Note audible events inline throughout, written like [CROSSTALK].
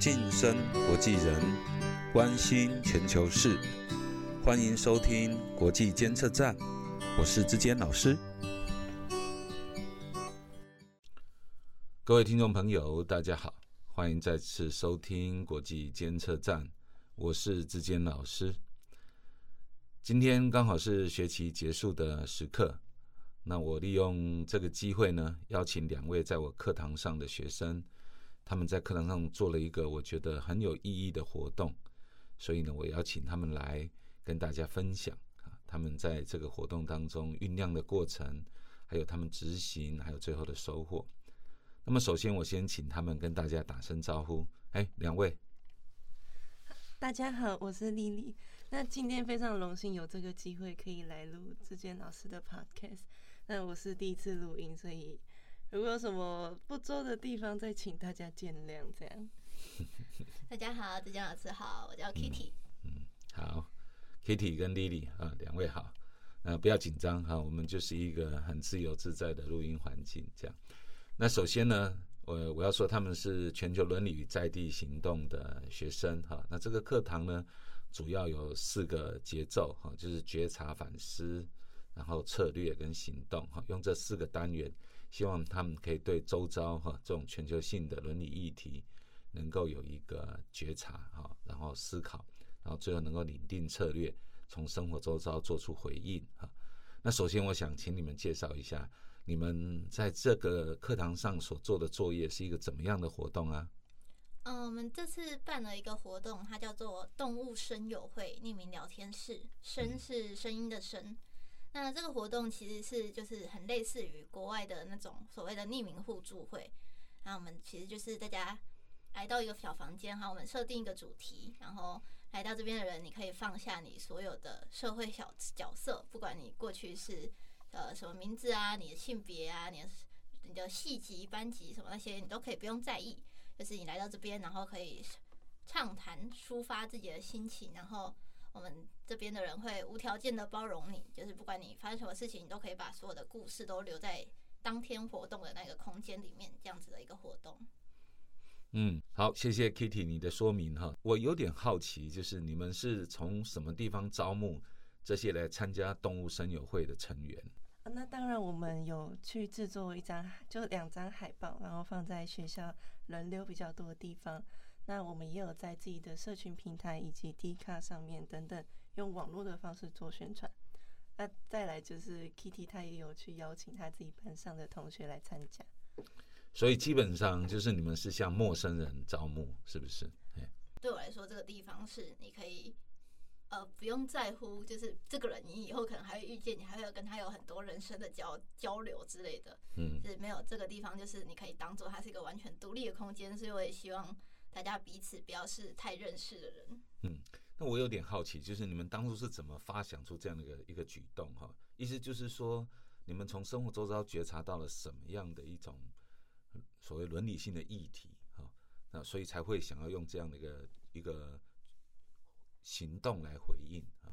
晋升国际人，关心全球事，欢迎收听国际监测站，我是志坚老师。各位听众朋友，大家好，欢迎再次收听国际监测站，我是志坚老师。今天刚好是学期结束的时刻，那我利用这个机会呢，邀请两位在我课堂上的学生，他们在课堂上做了一个我觉得很有意义的活动，所以呢，我邀请他们来跟大家分享啊，他们在这个活动当中酝酿的过程，还有他们执行，还有最后的收获。那么，首先我先请他们跟大家打声招呼。哎，两位，大家好，我是丽丽。那今天非常荣幸有这个机会可以来录志坚老师的 podcast。那我是第一次录音，所以如果有什么不周的地方，再请大家见谅。这样。[LAUGHS] 大家好，志坚老师好，我叫 Kitty。嗯，好，Kitty 跟 Lily 啊，两位好。呃，不要紧张哈，我们就是一个很自由自在的录音环境，这样。那首先呢，我我要说他们是全球伦理与在地行动的学生哈。那这个课堂呢，主要有四个节奏哈，就是觉察、反思，然后策略跟行动哈。用这四个单元，希望他们可以对周遭哈这种全球性的伦理议题，能够有一个觉察哈，然后思考，然后最后能够拟定策略，从生活周遭做出回应哈。那首先，我想请你们介绍一下。你们在这个课堂上所做的作业是一个怎么样的活动啊？嗯，我们这次办了一个活动，它叫做“动物声友会”匿名聊天室，声是声音的声。那这个活动其实是就是很类似于国外的那种所谓的匿名互助会。那我们其实就是大家来到一个小房间，哈，我们设定一个主题，然后来到这边的人，你可以放下你所有的社会小角色，不管你过去是。呃，什么名字啊？你的性别啊？你的你的系级、班级什么那些，你都可以不用在意。就是你来到这边，然后可以畅谈、抒发自己的心情，然后我们这边的人会无条件的包容你。就是不管你发生什么事情，你都可以把所有的故事都留在当天活动的那个空间里面，这样子的一个活动。嗯，好，谢谢 Kitty 你的说明哈。我有点好奇，就是你们是从什么地方招募？这些来参加动物声友会的成员那当然我们有去制作一张，就两张海报，然后放在学校人流比较多的地方。那我们也有在自己的社群平台以及 D 卡上面等等，用网络的方式做宣传。那再来就是 Kitty，他也有去邀请他自己班上的同学来参加。所以基本上就是你们是向陌生人招募，是不是？对我来说，这个地方是你可以。呃，不用在乎，就是这个人，你以后可能还会遇见，你还会有跟他有很多人生的交交流之类的。嗯，就是没有这个地方，就是你可以当做它是一个完全独立的空间。所以我也希望大家彼此不要是太认识的人。嗯，那我有点好奇，就是你们当初是怎么发想出这样的一个一个举动？哈，意思就是说，你们从生活周遭觉察到了什么样的一种所谓伦理性的议题？哈，那所以才会想要用这样的一个一个。行动来回应啊。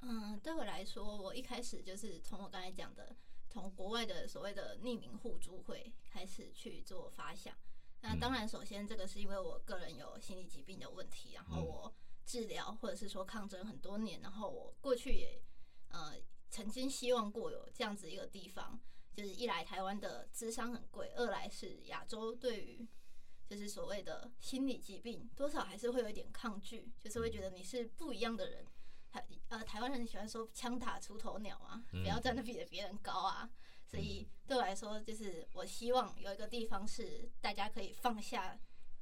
嗯，对我来说，我一开始就是从我刚才讲的，从国外的所谓的匿名互助会开始去做发想。那当然，首先这个是因为我个人有心理疾病的问题，然后我治疗或者是说抗争很多年，然后我过去也呃曾经希望过有这样子一个地方，就是一来台湾的智商很贵，二来是亚洲对于。就是所谓的心理疾病，多少还是会有一点抗拒，就是会觉得你是不一样的人。台呃，台湾人喜欢说“枪打出头鸟”啊，不要站得比别人高啊。所以对我来说，就是我希望有一个地方是大家可以放下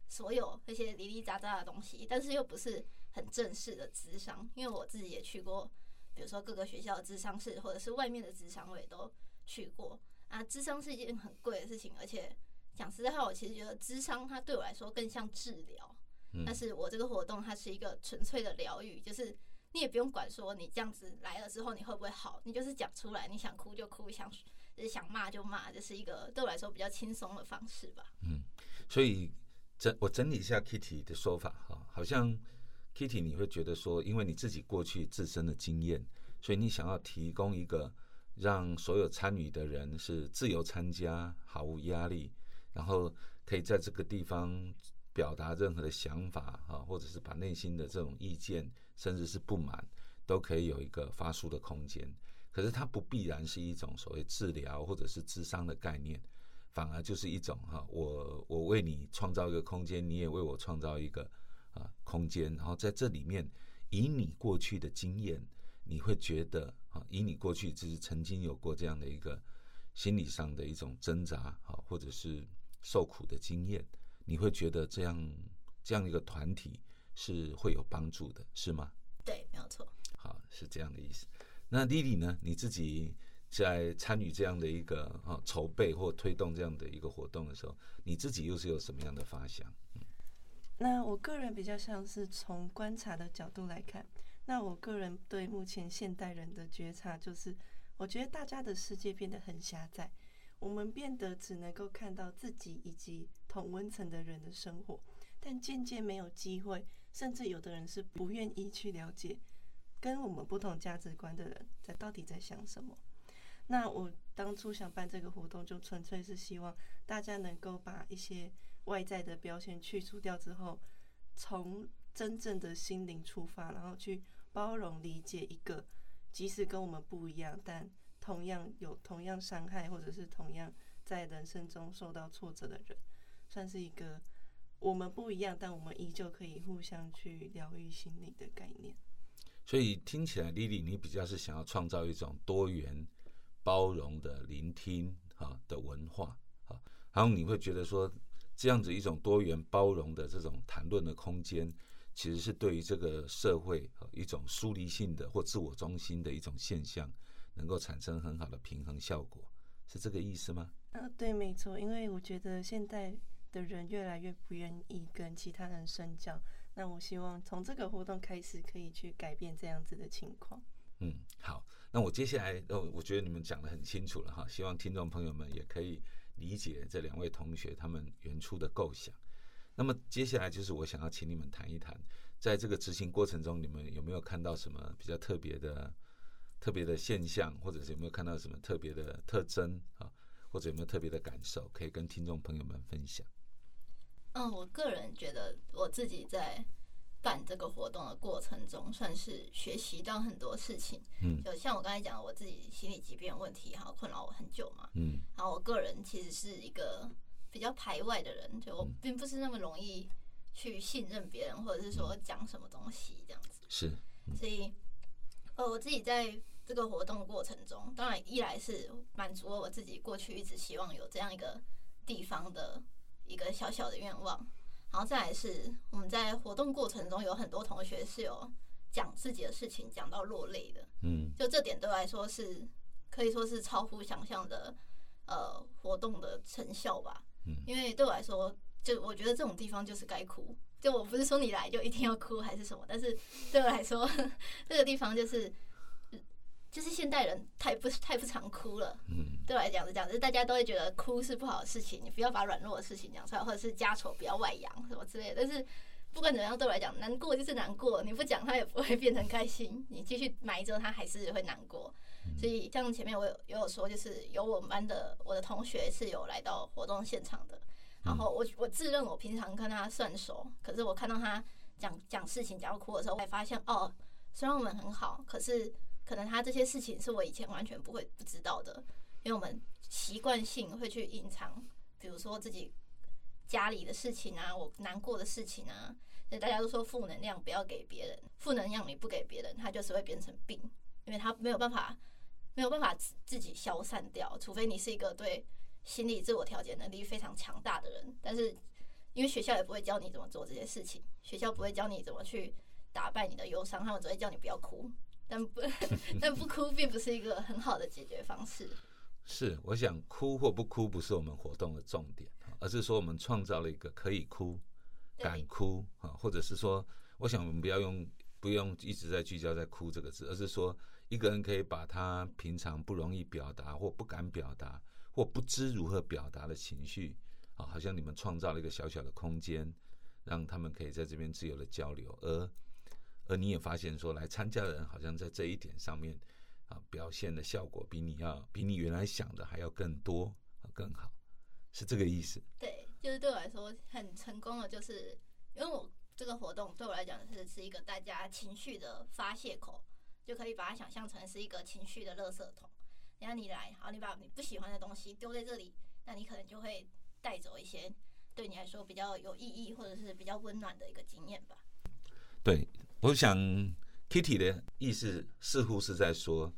所有那些零零杂杂的东西，但是又不是很正式的智商。因为我自己也去过，比如说各个学校的智商室，或者是外面的智商，我也都去过啊。智商是一件很贵的事情，而且。讲实在话，我其实觉得智商它对我来说更像治疗，但是我这个活动它是一个纯粹的疗愈，就是你也不用管说你这样子来了之后你会不会好，你就是讲出来，你想哭就哭，想就是想骂就骂，这是一个对我来说比较轻松的方式吧。嗯，所以整我整理一下 Kitty 的说法哈，好像 Kitty 你会觉得说，因为你自己过去自身的经验，所以你想要提供一个让所有参与的人是自由参加，毫无压力。然后可以在这个地方表达任何的想法哈，或者是把内心的这种意见，甚至是不满，都可以有一个发出的空间。可是它不必然是一种所谓治疗或者是智商的概念，反而就是一种哈，我我为你创造一个空间，你也为我创造一个啊空间，然后在这里面，以你过去的经验，你会觉得啊，以你过去就是曾经有过这样的一个心理上的一种挣扎啊，或者是受苦的经验，你会觉得这样这样一个团体是会有帮助的，是吗？对，没有错。好，是这样的意思。那丽丽呢？你自己在参与这样的一个啊筹备或推动这样的一个活动的时候，你自己又是有什么样的发想？那我个人比较像是从观察的角度来看，那我个人对目前现代人的觉察就是，我觉得大家的世界变得很狭窄，我们变得只能够看到自己以及同温层的人的生活，但渐渐没有机会，甚至有的人是不愿意去了解。跟我们不同价值观的人在到底在想什么？那我当初想办这个活动，就纯粹是希望大家能够把一些外在的标签去除掉之后，从真正的心灵出发，然后去包容理解一个即使跟我们不一样，但同样有同样伤害或者是同样在人生中受到挫折的人，算是一个我们不一样，但我们依旧可以互相去疗愈心灵的概念。所以听起来，丽丽，你比较是想要创造一种多元、包容的聆听哈的文化啊，然后你会觉得说，这样子一种多元包容的这种谈论的空间，其实是对于这个社会一种疏离性的或自我中心的一种现象，能够产生很好的平衡效果，是这个意思吗？啊，对，没错，因为我觉得现在的人越来越不愿意跟其他人深交。那我希望从这个活动开始，可以去改变这样子的情况。嗯，好，那我接下来，呃，我觉得你们讲的很清楚了哈，希望听众朋友们也可以理解这两位同学他们原初的构想。那么接下来就是我想要请你们谈一谈，在这个执行过程中，你们有没有看到什么比较特别的、特别的现象，或者是有没有看到什么特别的特征啊，或者有没有特别的感受，可以跟听众朋友们分享？嗯，我个人觉得我自己在办这个活动的过程中，算是学习到很多事情。嗯，就像我刚才讲，我自己心理疾病问题，哈，困扰我很久嘛。嗯，然后我个人其实是一个比较排外的人，就我并不是那么容易去信任别人，或者是说讲什么东西这样子。是，所以呃，我自己在这个活动过程中，当然一来是满足了我自己过去一直希望有这样一个地方的。一个小小的愿望，然后再来是我们在活动过程中有很多同学是有讲自己的事情，讲到落泪的，嗯，就这点对我来说是可以说是超乎想象的，呃，活动的成效吧，嗯，因为对我来说，就我觉得这种地方就是该哭，就我不是说你来就一定要哭还是什么，但是对我来说，[LAUGHS] 这个地方就是。就是现代人太不 [LAUGHS] 太不常哭了，嗯，对我来讲是这样，就是大家都会觉得哭是不好的事情，你不要把软弱的事情讲出来，或者是家丑不要外扬什么之类的。但是不管怎么样，对我来讲，难过就是难过，你不讲他也不会变成开心，你继续埋着他还是会难过。所以像前面我有也有说，就是有我们班的我的同学是有来到活动现场的，然后我我自认我平常跟他算熟，可是我看到他讲讲事情讲到哭的时候，我才发现哦，虽然我们很好，可是。可能他这些事情是我以前完全不会不知道的，因为我们习惯性会去隐藏，比如说自己家里的事情啊，我难过的事情啊。所以大家都说负能量不要给别人，负能量你不给别人，他就是会变成病，因为他没有办法没有办法自己消散掉，除非你是一个对心理自我调节能力非常强大的人。但是因为学校也不会教你怎么做这些事情，学校不会教你怎么去打败你的忧伤，他们只会叫你不要哭。但不，[LAUGHS] 但不哭并不是一个很好的解决方式。是，我想哭或不哭不是我们活动的重点，而是说我们创造了一个可以哭、敢哭啊，或者是说，我想我们不要用不用一直在聚焦在哭这个字，而是说一个人可以把他平常不容易表达或不敢表达或不知如何表达的情绪啊，好像你们创造了一个小小的空间，让他们可以在这边自由的交流，而。而你也发现说，来参加的人好像在这一点上面啊，表现的效果比你要比你原来想的还要更多啊，更好，是这个意思。对，就是对我来说很成功的，就是因为我这个活动对我来讲是是一个大家情绪的发泄口，就可以把它想象成是一个情绪的垃圾桶。然后你来，好，你把你不喜欢的东西丢在这里，那你可能就会带走一些对你来说比较有意义或者是比较温暖的一个经验吧。我想 Kitty 的意思似乎是在说，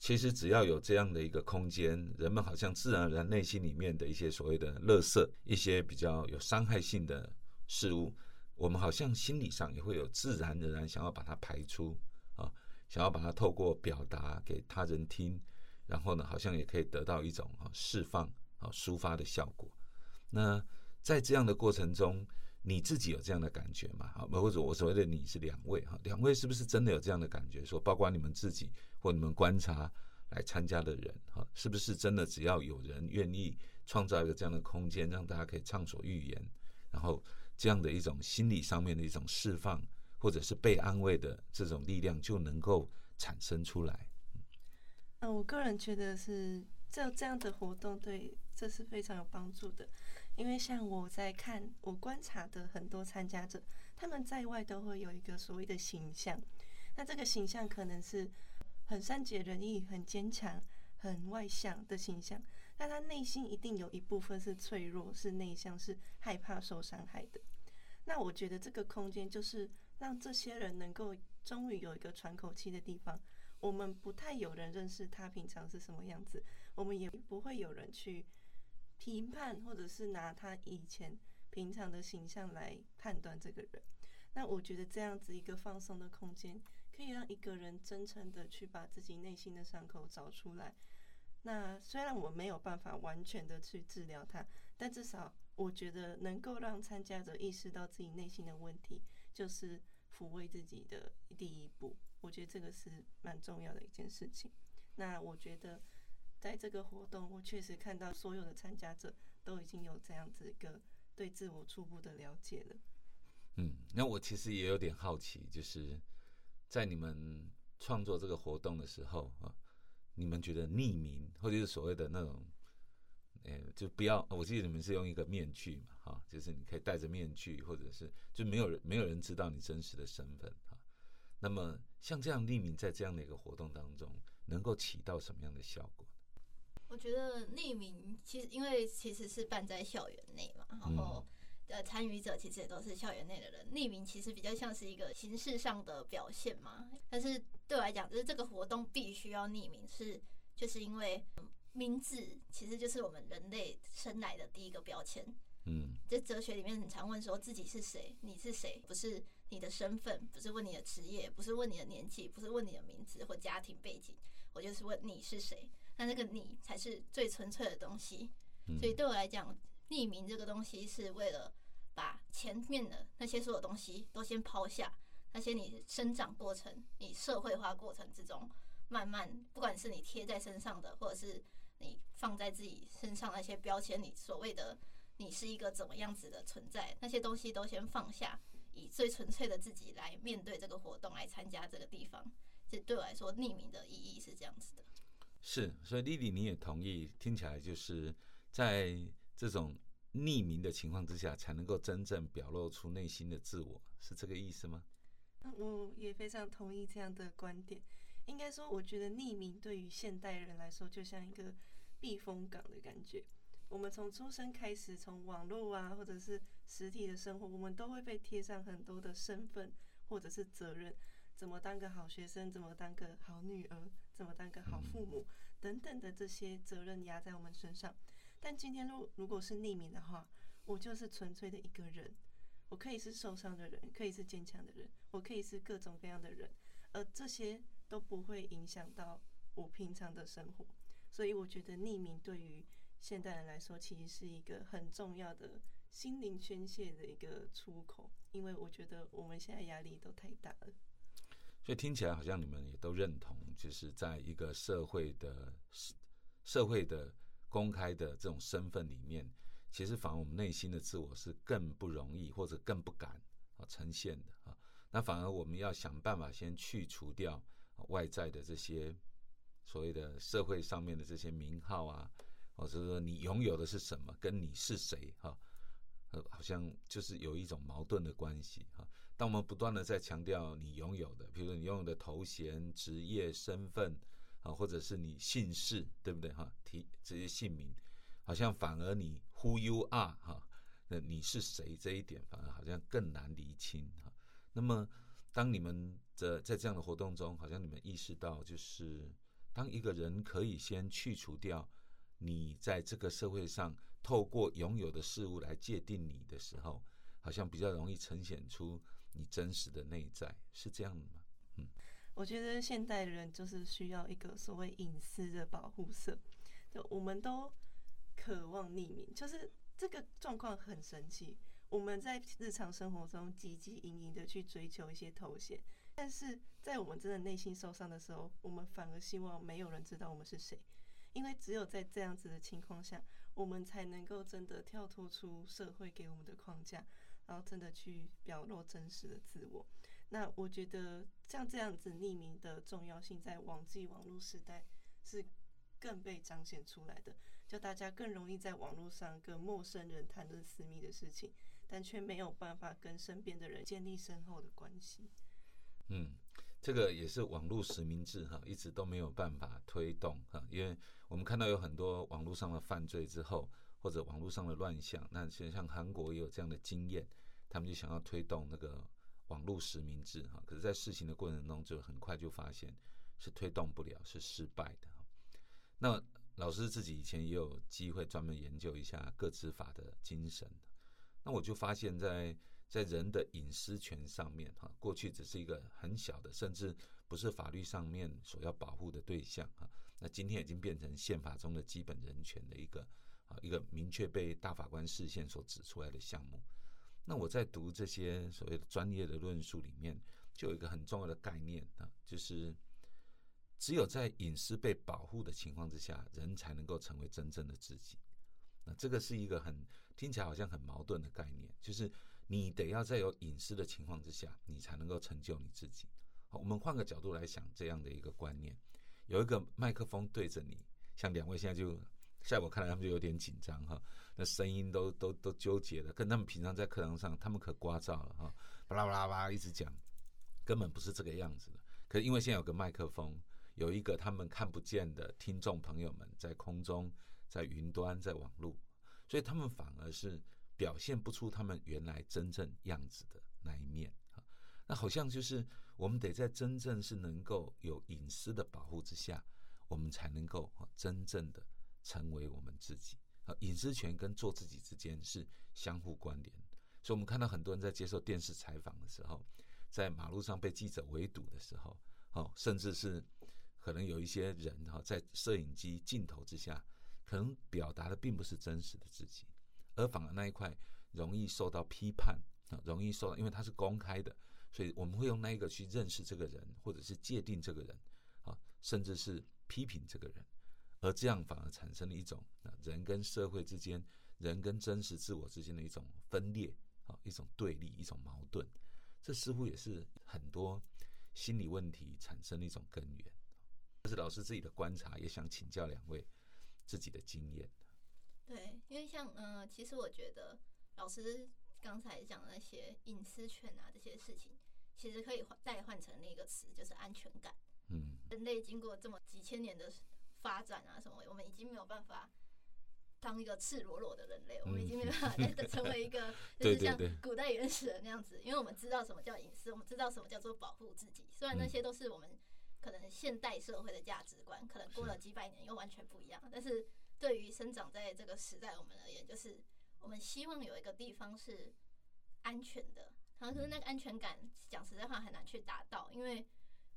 其实只要有这样的一个空间，人们好像自然而然内心里面的一些所谓的垃圾，一些比较有伤害性的事物，我们好像心理上也会有自然而然想要把它排出啊，想要把它透过表达给他人听，然后呢，好像也可以得到一种啊释放啊抒发的效果。那在这样的过程中，你自己有这样的感觉吗？好，或者我所谓的你是两位哈，两位是不是真的有这样的感觉？说包括你们自己或你们观察来参加的人哈，是不是真的只要有人愿意创造一个这样的空间，让大家可以畅所欲言，然后这样的一种心理上面的一种释放，或者是被安慰的这种力量就能够产生出来？嗯，我个人觉得是这这样的活动对这是非常有帮助的。因为像我在看，我观察的很多参加者，他们在外都会有一个所谓的形象，那这个形象可能是很善解人意、很坚强、很外向的形象，但他内心一定有一部分是脆弱、是内向、是害怕受伤害的。那我觉得这个空间就是让这些人能够终于有一个喘口气的地方。我们不太有人认识他平常是什么样子，我们也不会有人去。评判，或者是拿他以前平常的形象来判断这个人，那我觉得这样子一个放松的空间，可以让一个人真诚的去把自己内心的伤口找出来。那虽然我没有办法完全的去治疗他，但至少我觉得能够让参加者意识到自己内心的问题，就是抚慰自己的第一步。我觉得这个是蛮重要的一件事情。那我觉得。在这个活动，我确实看到所有的参加者都已经有这样子一个对自我初步的了解了。嗯，那我其实也有点好奇，就是在你们创作这个活动的时候啊，你们觉得匿名或者是所谓的那种，呃，就不要，我记得你们是用一个面具嘛，哈，就是你可以戴着面具，或者是就没有人没有人知道你真实的身份哈。那么像这样匿名在这样的一个活动当中，能够起到什么样的效果？我觉得匿名其实，因为其实是办在校园内嘛，然后呃参与者其实也都是校园内的人，匿名其实比较像是一个形式上的表现嘛。但是对我来讲，就是这个活动必须要匿名，是就是因为名字其实就是我们人类生来的第一个标签。嗯，在哲学里面很常问说自己是谁，你是谁，不是你的身份，不是问你的职业，不是问你的年纪，不是问你的名字或家庭背景，我就是问你是谁。那那个你才是最纯粹的东西，所以对我来讲，匿名这个东西是为了把前面的那些所有东西都先抛下，那些你生长过程、你社会化过程之中，慢慢不管是你贴在身上的，或者是你放在自己身上那些标签，你所谓的你是一个怎么样子的存在，那些东西都先放下，以最纯粹的自己来面对这个活动，来参加这个地方。这对我来说，匿名的意义是这样子的。是，所以丽丽你也同意，听起来就是在这种匿名的情况之下，才能够真正表露出内心的自我，是这个意思吗？我也非常同意这样的观点。应该说，我觉得匿名对于现代人来说，就像一个避风港的感觉。我们从出生开始，从网络啊，或者是实体的生活，我们都会被贴上很多的身份或者是责任。怎么当个好学生？怎么当个好女儿？怎么当个好父母？等等的这些责任压在我们身上。但今天如如果是匿名的话，我就是纯粹的一个人。我可以是受伤的人，可以是坚强的人，我可以是各种各样的人，而这些都不会影响到我平常的生活。所以我觉得匿名对于现代人来说，其实是一个很重要的心灵宣泄的一个出口。因为我觉得我们现在压力都太大了。所以听起来好像你们也都认同，就是在一个社会的社社会的公开的这种身份里面，其实反而我们内心的自我是更不容易或者更不敢啊呈现的啊。那反而我们要想办法先去除掉外在的这些所谓的社会上面的这些名号啊，或者说你拥有的是什么，跟你是谁哈，呃，好像就是有一种矛盾的关系哈。当我们不断的在强调你拥有的，比如说你拥有的头衔、职业、身份啊，或者是你姓氏，对不对哈？提这些姓名，好像反而你 Who you are 哈，那你是谁这一点，反而好像更难厘清哈。那么，当你们的在这样的活动中，好像你们意识到，就是当一个人可以先去除掉你在这个社会上透过拥有的事物来界定你的时候，好像比较容易呈现出。你真实的内在是这样的吗？嗯，我觉得现代人就是需要一个所谓隐私的保护色，就我们都渴望匿名，就是这个状况很神奇。我们在日常生活中汲汲营营的去追求一些头衔，但是在我们真的内心受伤的时候，我们反而希望没有人知道我们是谁，因为只有在这样子的情况下，我们才能够真的跳脱出社会给我们的框架。然后真的去表露真实的自我，那我觉得像这样子匿名的重要性，在网际网络时代是更被彰显出来的。就大家更容易在网络上跟陌生人谈论私密的事情，但却没有办法跟身边的人建立深厚的关系。嗯，这个也是网络实名制哈，一直都没有办法推动哈，因为我们看到有很多网络上的犯罪之后。或者网络上的乱象，那其实像韩国也有这样的经验，他们就想要推动那个网络实名制哈，可是，在试行的过程中，就很快就发现是推动不了，是失败的。那老师自己以前也有机会专门研究一下个资法的精神，那我就发现，在在人的隐私权上面哈，过去只是一个很小的，甚至不是法律上面所要保护的对象哈，那今天已经变成宪法中的基本人权的一个。啊，一个明确被大法官视线所指出来的项目。那我在读这些所谓的专业的论述里面，就有一个很重要的概念啊，就是只有在隐私被保护的情况之下，人才能够成为真正的自己。那这个是一个很听起来好像很矛盾的概念，就是你得要在有隐私的情况之下，你才能够成就你自己。好，我们换个角度来想这样的一个观念：有一个麦克风对着你，像两位现在就。在我看来，他们就有点紧张哈，那声音都都都纠结了，跟他们平常在课堂上，他们可聒噪了哈，巴拉巴拉巴拉一直讲，根本不是这个样子的。可因为现在有个麦克风，有一个他们看不见的听众朋友们在空中、在云端、在网络，所以他们反而是表现不出他们原来真正样子的那一面啊。那好像就是我们得在真正是能够有隐私的保护之下，我们才能够真正的。成为我们自己啊，隐私权跟做自己之间是相互关联。所以，我们看到很多人在接受电视采访的时候，在马路上被记者围堵的时候，哦，甚至是可能有一些人哈，在摄影机镜头之下，可能表达的并不是真实的自己，而反而那一块容易受到批判啊，容易受到，因为它是公开的，所以我们会用那一个去认识这个人，或者是界定这个人啊，甚至是批评这个人。而这样反而产生了一种啊，人跟社会之间、人跟真实自我之间的一种分裂啊，一种对立、一种矛盾。这似乎也是很多心理问题产生的一种根源。这是老师自己的观察，也想请教两位自己的经验。对，因为像呃，其实我觉得老师刚才讲的那些隐私权啊这些事情，其实可以代换成那个词，就是安全感。嗯，人类经过这么几千年的。发展啊，什么？我们已经没有办法当一个赤裸裸的人类，我们已经没有办法成为一个 [LAUGHS] 就是像古代原始人那样子，因为我们知道什么叫隐私，我们知道什么叫做保护自己。虽然那些都是我们可能现代社会的价值观，可能过了几百年又完全不一样。但是对于生长在这个时代我们而言，就是我们希望有一个地方是安全的。可是那个安全感，讲实在话很难去达到，因为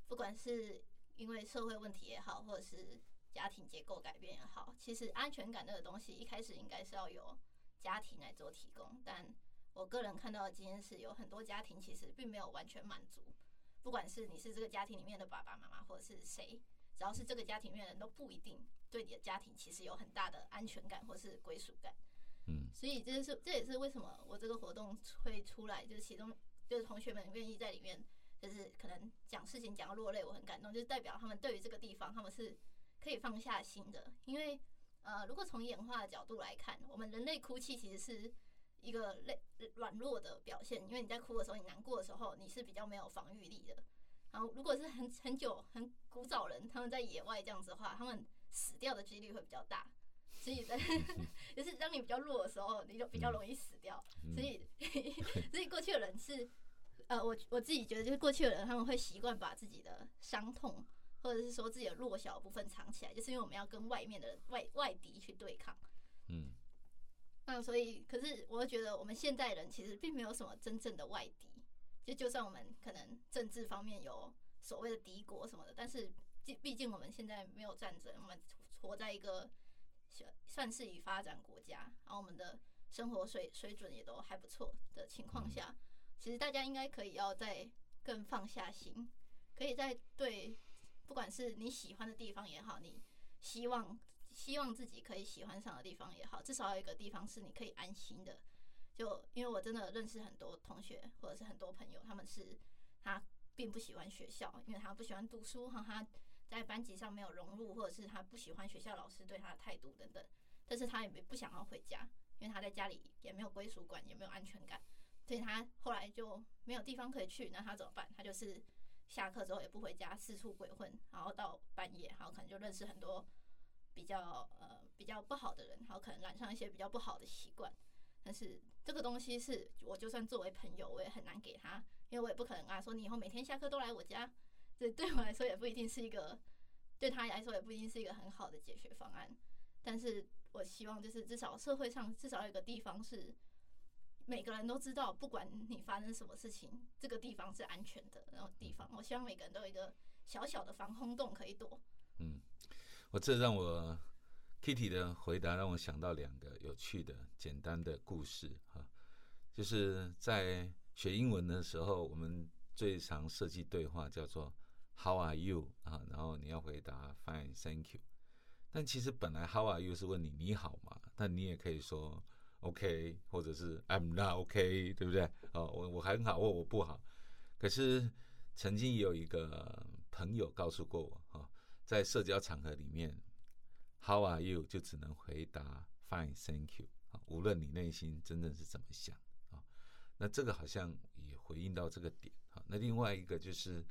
不管是因为社会问题也好，或者是家庭结构改变也好，其实安全感这个东西一开始应该是要由家庭来做提供。但我个人看到的经验是，有很多家庭其实并没有完全满足。不管是你是这个家庭里面的爸爸妈妈，或者是谁，只要是这个家庭里面的人都不一定对你的家庭其实有很大的安全感或是归属感。嗯，所以这是这也是为什么我这个活动会出来，就是其中就是同学们愿意在里面，就是可能讲事情讲到落泪，我很感动，就是代表他们对于这个地方他们是。可以放下心的，因为呃，如果从演化的角度来看，我们人类哭泣其实是一个类软弱的表现，因为你在哭的时候，你难过的时候，你是比较没有防御力的。然后如果是很很久很古早人，他们在野外这样子的话，他们死掉的几率会比较大。所以在 [LAUGHS] 就是当你比较弱的时候，你就比较容易死掉。所以 [LAUGHS] 所以过去的人是呃，我我自己觉得就是过去的人他们会习惯把自己的伤痛或者是说自己的弱小部分藏起来，就是因为我们要跟外面的外外敌去对抗。嗯。那所以，可是我觉得我们现代人其实并没有什么真正的外敌，就就算我们可能政治方面有所谓的敌国什么的，但是毕毕竟我们现在没有战争，我们活在一个算是已发展国家，然后我们的生活水水准也都还不错的情况下，其实大家应该可以要再更放下心，可以在对不管是你喜欢的地方也好，你希望。希望自己可以喜欢上的地方也好，至少有一个地方是你可以安心的。就因为我真的认识很多同学或者是很多朋友，他们是他并不喜欢学校，因为他不喜欢读书哈，他在班级上没有融入，或者是他不喜欢学校老师对他的态度等等。但是他也没不想要回家，因为他在家里也没有归属感，也没有安全感，所以他后来就没有地方可以去。那他怎么办？他就是下课之后也不回家，四处鬼混，然后到半夜，然后可能就认识很多。比较呃比较不好的人，然后可能染上一些比较不好的习惯，但是这个东西是我就算作为朋友，我也很难给他，因为我也不可能跟他说你以后每天下课都来我家，这对我来说也不一定是一个，对他来说也不一定是一个很好的解决方案。但是我希望就是至少社会上至少有个地方是每个人都知道，不管你发生什么事情，这个地方是安全的，然后地方，我希望每个人都有一个小小的防空洞可以躲。嗯。我这让我 Kitty 的回答让我想到两个有趣的简单的故事哈，就是在学英文的时候，我们最常设计对话叫做 How are you 啊，然后你要回答 Fine Thank you，但其实本来 How are you 是问你你好嘛，但你也可以说 OK 或者是 I'm not OK，对不对？哦，我我很好或我不好，可是曾经有一个朋友告诉过我哈。在社交场合里面，How are you？就只能回答 Fine，Thank you。啊，无论你内心真正是怎么想啊，那这个好像也回应到这个点啊。那另外一个就是，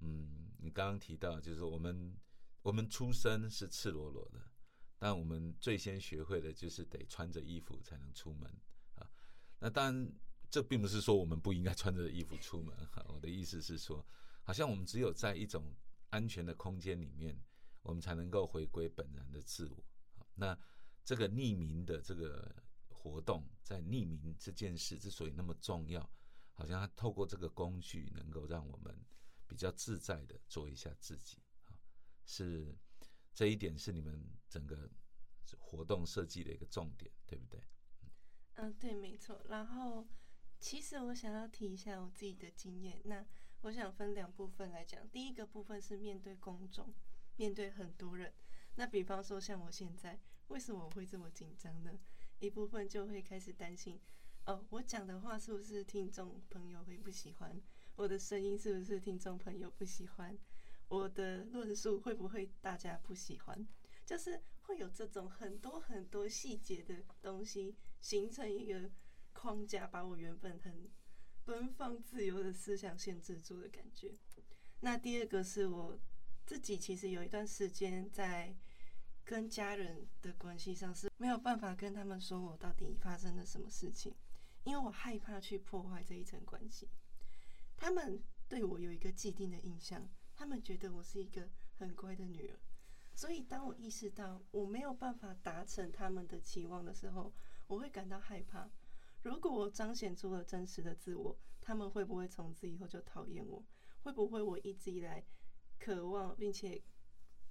嗯，你刚刚提到，就是我们我们出生是赤裸裸的，但我们最先学会的就是得穿着衣服才能出门啊。那当然，这并不是说我们不应该穿着衣服出门哈。我的意思是说，好像我们只有在一种安全的空间里面，我们才能够回归本然的自我。那这个匿名的这个活动，在匿名这件事之所以那么重要，好像它透过这个工具，能够让我们比较自在的做一下自己。啊，是这一点是你们整个活动设计的一个重点，对不对？嗯，对，没错。然后，其实我想要提一下我自己的经验。那我想分两部分来讲，第一个部分是面对公众，面对很多人。那比方说像我现在，为什么我会这么紧张呢？一部分就会开始担心，哦，我讲的话是不是听众朋友会不喜欢？我的声音是不是听众朋友不喜欢？我的论述会不会大家不喜欢？就是会有这种很多很多细节的东西形成一个框架，把我原本很。奔放自由的思想限制住的感觉。那第二个是我自己，其实有一段时间在跟家人的关系上是没有办法跟他们说我到底发生了什么事情，因为我害怕去破坏这一层关系。他们对我有一个既定的印象，他们觉得我是一个很乖的女儿，所以当我意识到我没有办法达成他们的期望的时候，我会感到害怕。如果我彰显出了真实的自我，他们会不会从此以后就讨厌我？会不会我一直以来渴望并且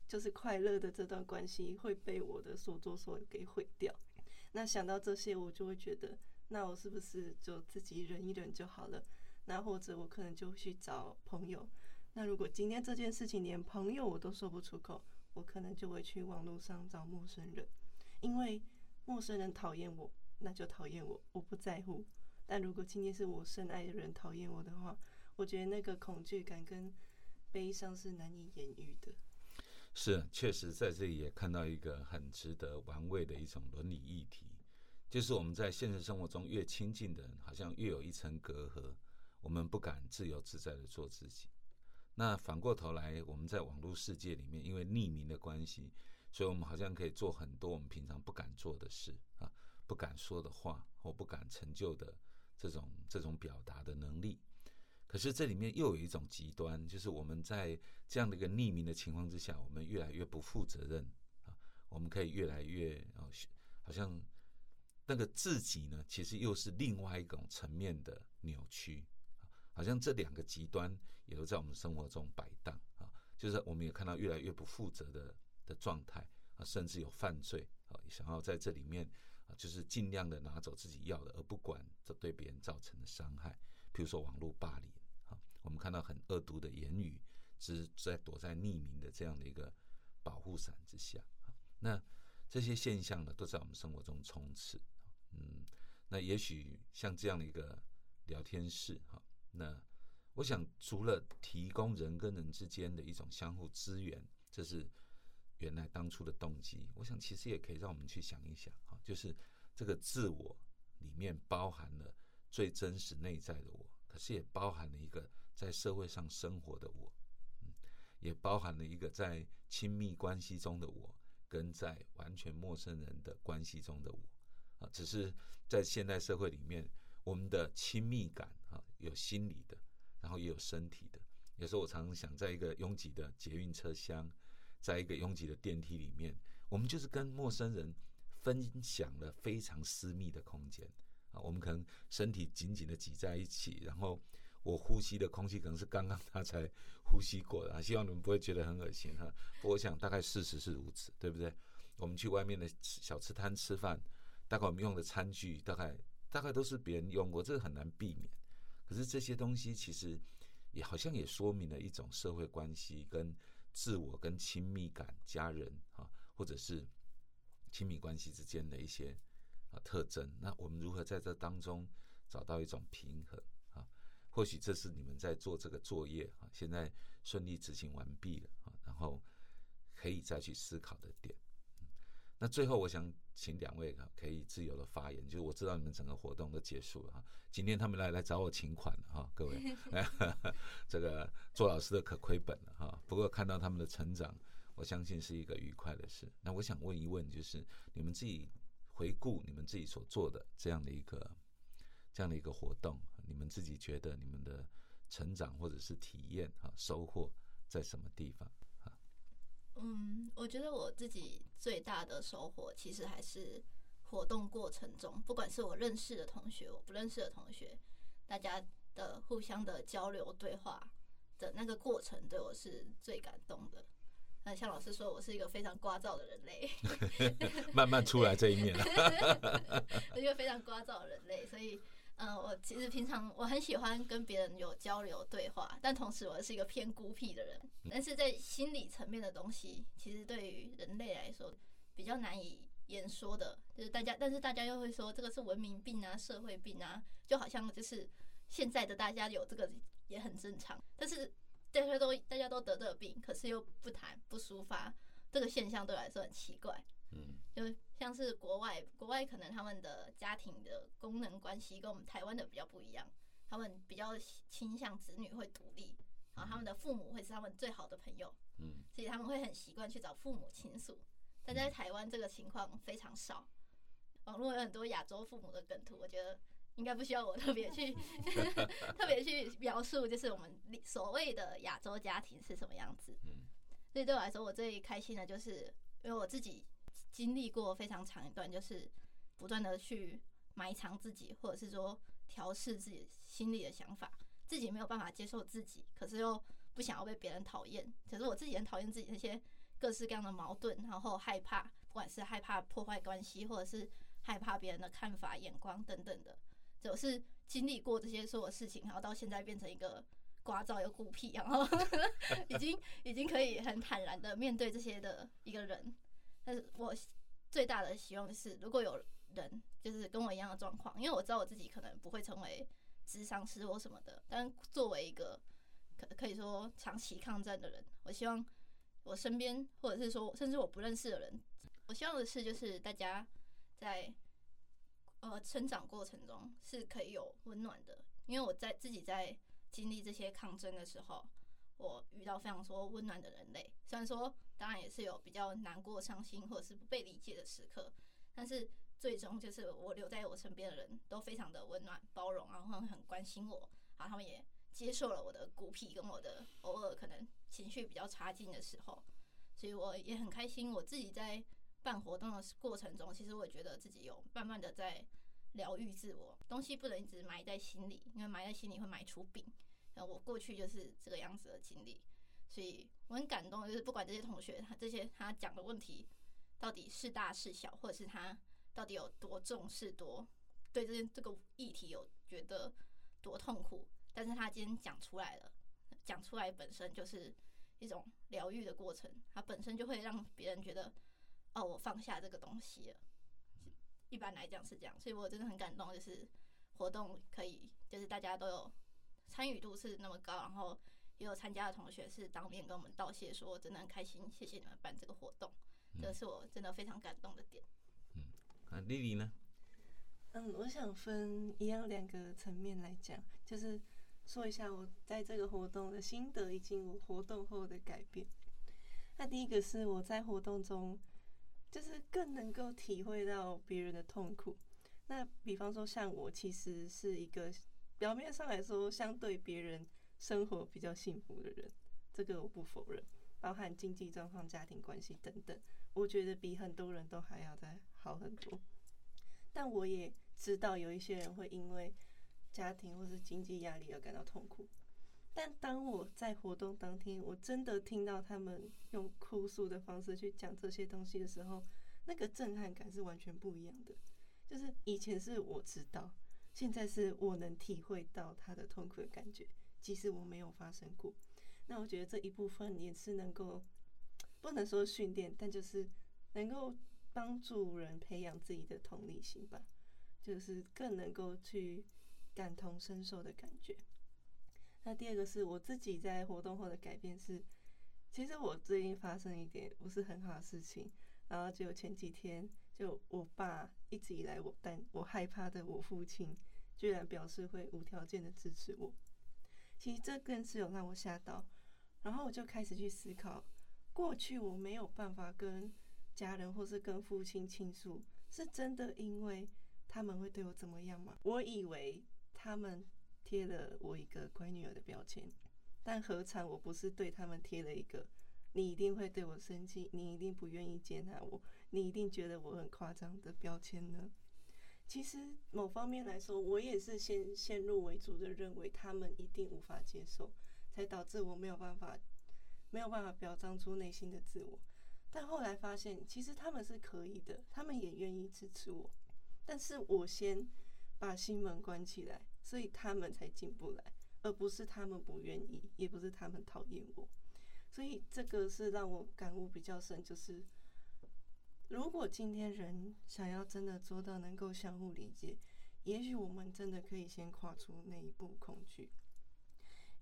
就是快乐的这段关系会被我的所作所为给毁掉？那想到这些，我就会觉得，那我是不是就自己忍一忍就好了？那或者我可能就去找朋友。那如果今天这件事情连朋友我都说不出口，我可能就会去网络上找陌生人，因为陌生人讨厌我。那就讨厌我，我不在乎。但如果今天是我深爱的人讨厌我的话，我觉得那个恐惧感跟悲伤是难以言喻的。是，确实在这里也看到一个很值得玩味的一种伦理议题，就是我们在现实生活中越亲近的人，好像越有一层隔阂，我们不敢自由自在的做自己。那反过头来，我们在网络世界里面，因为匿名的关系，所以我们好像可以做很多我们平常不敢做的事啊，不敢说的话，或不敢成就的这种这种表达的能力。可是这里面又有一种极端，就是我们在这样的一个匿名的情况之下，我们越来越不负责任啊，我们可以越来越啊，好像那个自己呢，其实又是另外一种层面的扭曲好像这两个极端也都在我们生活中摆荡啊，就是我们也看到越来越不负责的的状态啊，甚至有犯罪啊，想要在这里面啊，就是尽量的拿走自己要的，而不管这对别人造成的伤害。比如说网络霸凌啊，我们看到很恶毒的言语，只在躲在匿名的这样的一个保护伞之下啊。那这些现象呢，都在我们生活中充斥。嗯，那也许像这样的一个聊天室哈，那我想除了提供人跟人之间的一种相互支援，这是原来当初的动机。我想其实也可以让我们去想一想哈，就是这个自我里面包含了。最真实内在的我，可是也包含了一个在社会上生活的我，嗯，也包含了一个在亲密关系中的我，跟在完全陌生人的关系中的我，啊，只是在现代社会里面，我们的亲密感，有心理的，然后也有身体的。有时候我常常想，在一个拥挤的捷运车厢，在一个拥挤的电梯里面，我们就是跟陌生人分享了非常私密的空间。啊，我们可能身体紧紧的挤在一起，然后我呼吸的空气可能是刚刚他才呼吸过的啊。希望你们不会觉得很恶心哈。我想大概事实是如此，对不对？我们去外面的小吃摊吃饭，大概我们用的餐具大概大概都是别人用过，这个很难避免。可是这些东西其实也好像也说明了一种社会关系跟自我跟亲密感、家人啊，或者是亲密关系之间的一些。啊，特征。那我们如何在这当中找到一种平衡啊？或许这是你们在做这个作业啊，现在顺利执行完毕了啊，然后可以再去思考的点。那最后，我想请两位啊，可以自由的发言。就是我知道你们整个活动都结束了哈，今天他们来来找我请款了哈，各位，[LAUGHS] 这个做老师的可亏本了哈。不过看到他们的成长，我相信是一个愉快的事。那我想问一问，就是你们自己。回顾你们自己所做的这样的一个这样的一个活动，你们自己觉得你们的成长或者是体验哈收获在什么地方啊？嗯，我觉得我自己最大的收获其实还是活动过程中，不管是我认识的同学，我不认识的同学，大家的互相的交流对话的那个过程，对我是最感动的。那像老师说，我是一个非常聒噪的人类，[LAUGHS] 慢慢出来这一面了。[LAUGHS] 一个非常聒噪的人类，所以，嗯，我其实平常我很喜欢跟别人有交流对话，但同时我是一个偏孤僻的人。但是在心理层面的东西，其实对于人类来说比较难以言说的，就是大家，但是大家又会说这个是文明病啊，社会病啊，就好像就是现在的大家有这个也很正常，但是。大家都大家都得这个病，可是又不谈不抒发，这个现象对我来说很奇怪。嗯，就像是国外，国外可能他们的家庭的功能关系跟我们台湾的比较不一样，他们比较倾向子女会独立，然后他们的父母会是他们最好的朋友。嗯，所以他们会很习惯去找父母倾诉。但在台湾这个情况非常少，网络有很多亚洲父母的梗图，我觉得。应该不需要我特别去特别去描述，就是我们所谓的亚洲家庭是什么样子。嗯，所以对我来说，我最开心的就是因为我自己经历过非常长一段，就是不断的去埋藏自己，或者是说调试自己心里的想法，自己没有办法接受自己，可是又不想要被别人讨厌。可是我自己很讨厌自己那些各式各样的矛盾，然后害怕，不管是害怕破坏关系，或者是害怕别人的看法、眼光等等的。就是经历过这些所有事情，然后到现在变成一个聒噪又孤僻，然后 [LAUGHS] 已经已经可以很坦然的面对这些的一个人。但是我最大的希望是，如果有人就是跟我一样的状况，因为我知道我自己可能不会成为智商师或什么的，但作为一个可可以说长期抗战的人，我希望我身边或者是说甚至我不认识的人，我希望的是就是大家在。呃成长过程中是可以有温暖的，因为我在自己在经历这些抗争的时候，我遇到非常多温暖的人类。虽然说当然也是有比较难过、伤心或者是不被理解的时刻，但是最终就是我留在我身边的人都非常的温暖、包容，然后很关心我，然后他们也接受了我的孤僻跟我的偶尔可能情绪比较差劲的时候，所以我也很开心。我自己在办活动的过程中，其实我也觉得自己有慢慢的在疗愈自我，东西不能一直埋在心里，因为埋在心里会埋出病。然后我过去就是这个样子的经历，所以我很感动，就是不管这些同学他这些他讲的问题到底是大是小，或者是他到底有多重视多对这件这个议题有觉得多痛苦，但是他今天讲出来了，讲出来本身就是一种疗愈的过程，他本身就会让别人觉得哦，我放下这个东西了。一般来讲是这样，所以我真的很感动，就是活动可以，就是大家都有参与度是那么高，然后也有参加的同学是当面跟我们道谢，说真的很开心，谢谢你们办这个活动，这是我真的非常感动的点。嗯，啊，丽丽呢？嗯，我想分一样两个层面来讲，就是说一下我在这个活动的心得，以及我活动后的改变。那第一个是我在活动中。就是更能够体会到别人的痛苦。那比方说，像我其实是一个表面上来说相对别人生活比较幸福的人，这个我不否认，包含经济状况、家庭关系等等，我觉得比很多人都还要再好很多。但我也知道有一些人会因为家庭或是经济压力而感到痛苦。但当我在活动当天，我真的听到他们用哭诉的方式去讲这些东西的时候，那个震撼感是完全不一样的。就是以前是我知道，现在是我能体会到他的痛苦的感觉，即使我没有发生过。那我觉得这一部分也是能够，不能说训练，但就是能够帮助人培养自己的同理心吧，就是更能够去感同身受的感觉。那第二个是我自己在活动后的改变是，其实我最近发生一点不是很好的事情，然后就前几天，就我爸一直以来我但我害怕的我父亲，居然表示会无条件的支持我，其实这更是有让我吓到，然后我就开始去思考，过去我没有办法跟家人或是跟父亲倾诉，是真的因为他们会对我怎么样吗？我以为他们。贴了我一个乖女儿的标签，但何尝我不是对他们贴了一个你一定会对我生气，你一定不愿意接纳我，你一定觉得我很夸张的标签呢？其实某方面来说，我也是先先入为主的认为他们一定无法接受，才导致我没有办法没有办法表彰出内心的自我。但后来发现，其实他们是可以的，他们也愿意支持我，但是我先把心门关起来。所以他们才进不来，而不是他们不愿意，也不是他们讨厌我。所以这个是让我感悟比较深，就是如果今天人想要真的做到能够相互理解，也许我们真的可以先跨出那一步恐惧，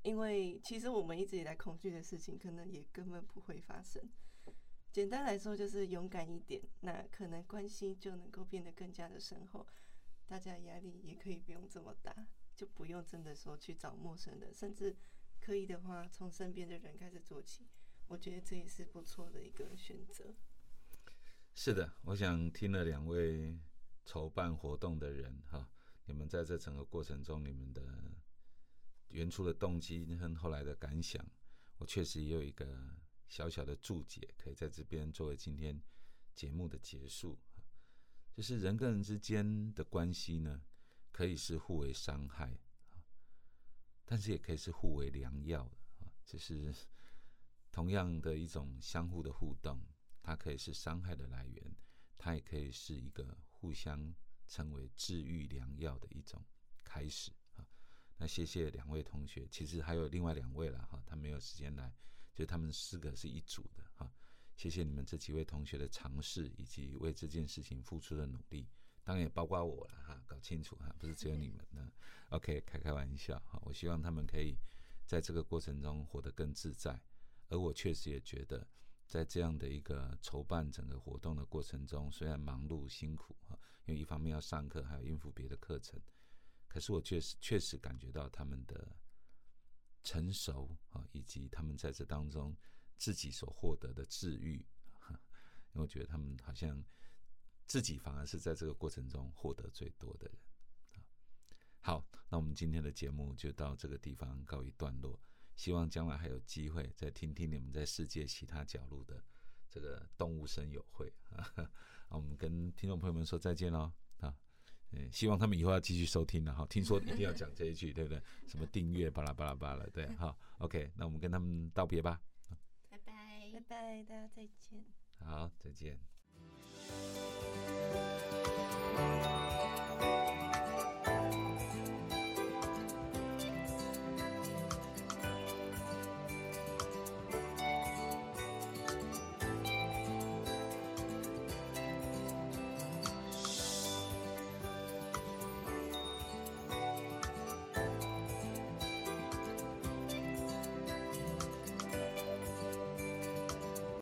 因为其实我们一直以来恐惧的事情，可能也根本不会发生。简单来说，就是勇敢一点，那可能关系就能够变得更加的深厚。大家压力也可以不用这么大，就不用真的说去找陌生人，甚至可以的话，从身边的人开始做起。我觉得这也是不错的一个选择。是的，我想听了两位筹办活动的人哈，你们在这整个过程中，你们的原初的动机和后来的感想，我确实也有一个小小的注解，可以在这边作为今天节目的结束。就是人跟人之间的关系呢，可以是互为伤害啊，但是也可以是互为良药啊。就是同样的一种相互的互动，它可以是伤害的来源，它也可以是一个互相称为治愈良药的一种开始啊。那谢谢两位同学，其实还有另外两位了哈，他没有时间来，就他们四个是一组的哈。谢谢你们这几位同学的尝试，以及为这件事情付出的努力，当然也包括我了哈。搞清楚哈，不是只有你们呢。OK，开开玩笑哈。我希望他们可以在这个过程中活得更自在，而我确实也觉得在这样的一个筹办整个活动的过程中，虽然忙碌辛苦啊，因为一方面要上课，还要应付别的课程，可是我确实确实感觉到他们的成熟啊，以及他们在这当中自己所获得的治愈，因为我觉得他们好像自己反而是在这个过程中获得最多的人。好，那我们今天的节目就到这个地方告一段落。希望将来还有机会再听听你们在世界其他角落的这个动物声友会 [LAUGHS] 啊。我们跟听众朋友们说再见喽啊！嗯，希望他们以后要继续收听了哈。听说一定要讲这一句，对不对？[LAUGHS] 什么订阅巴拉巴拉巴拉，对，好，OK，那我们跟他们道别吧。拜拜，拜拜，大家再见。好，再见。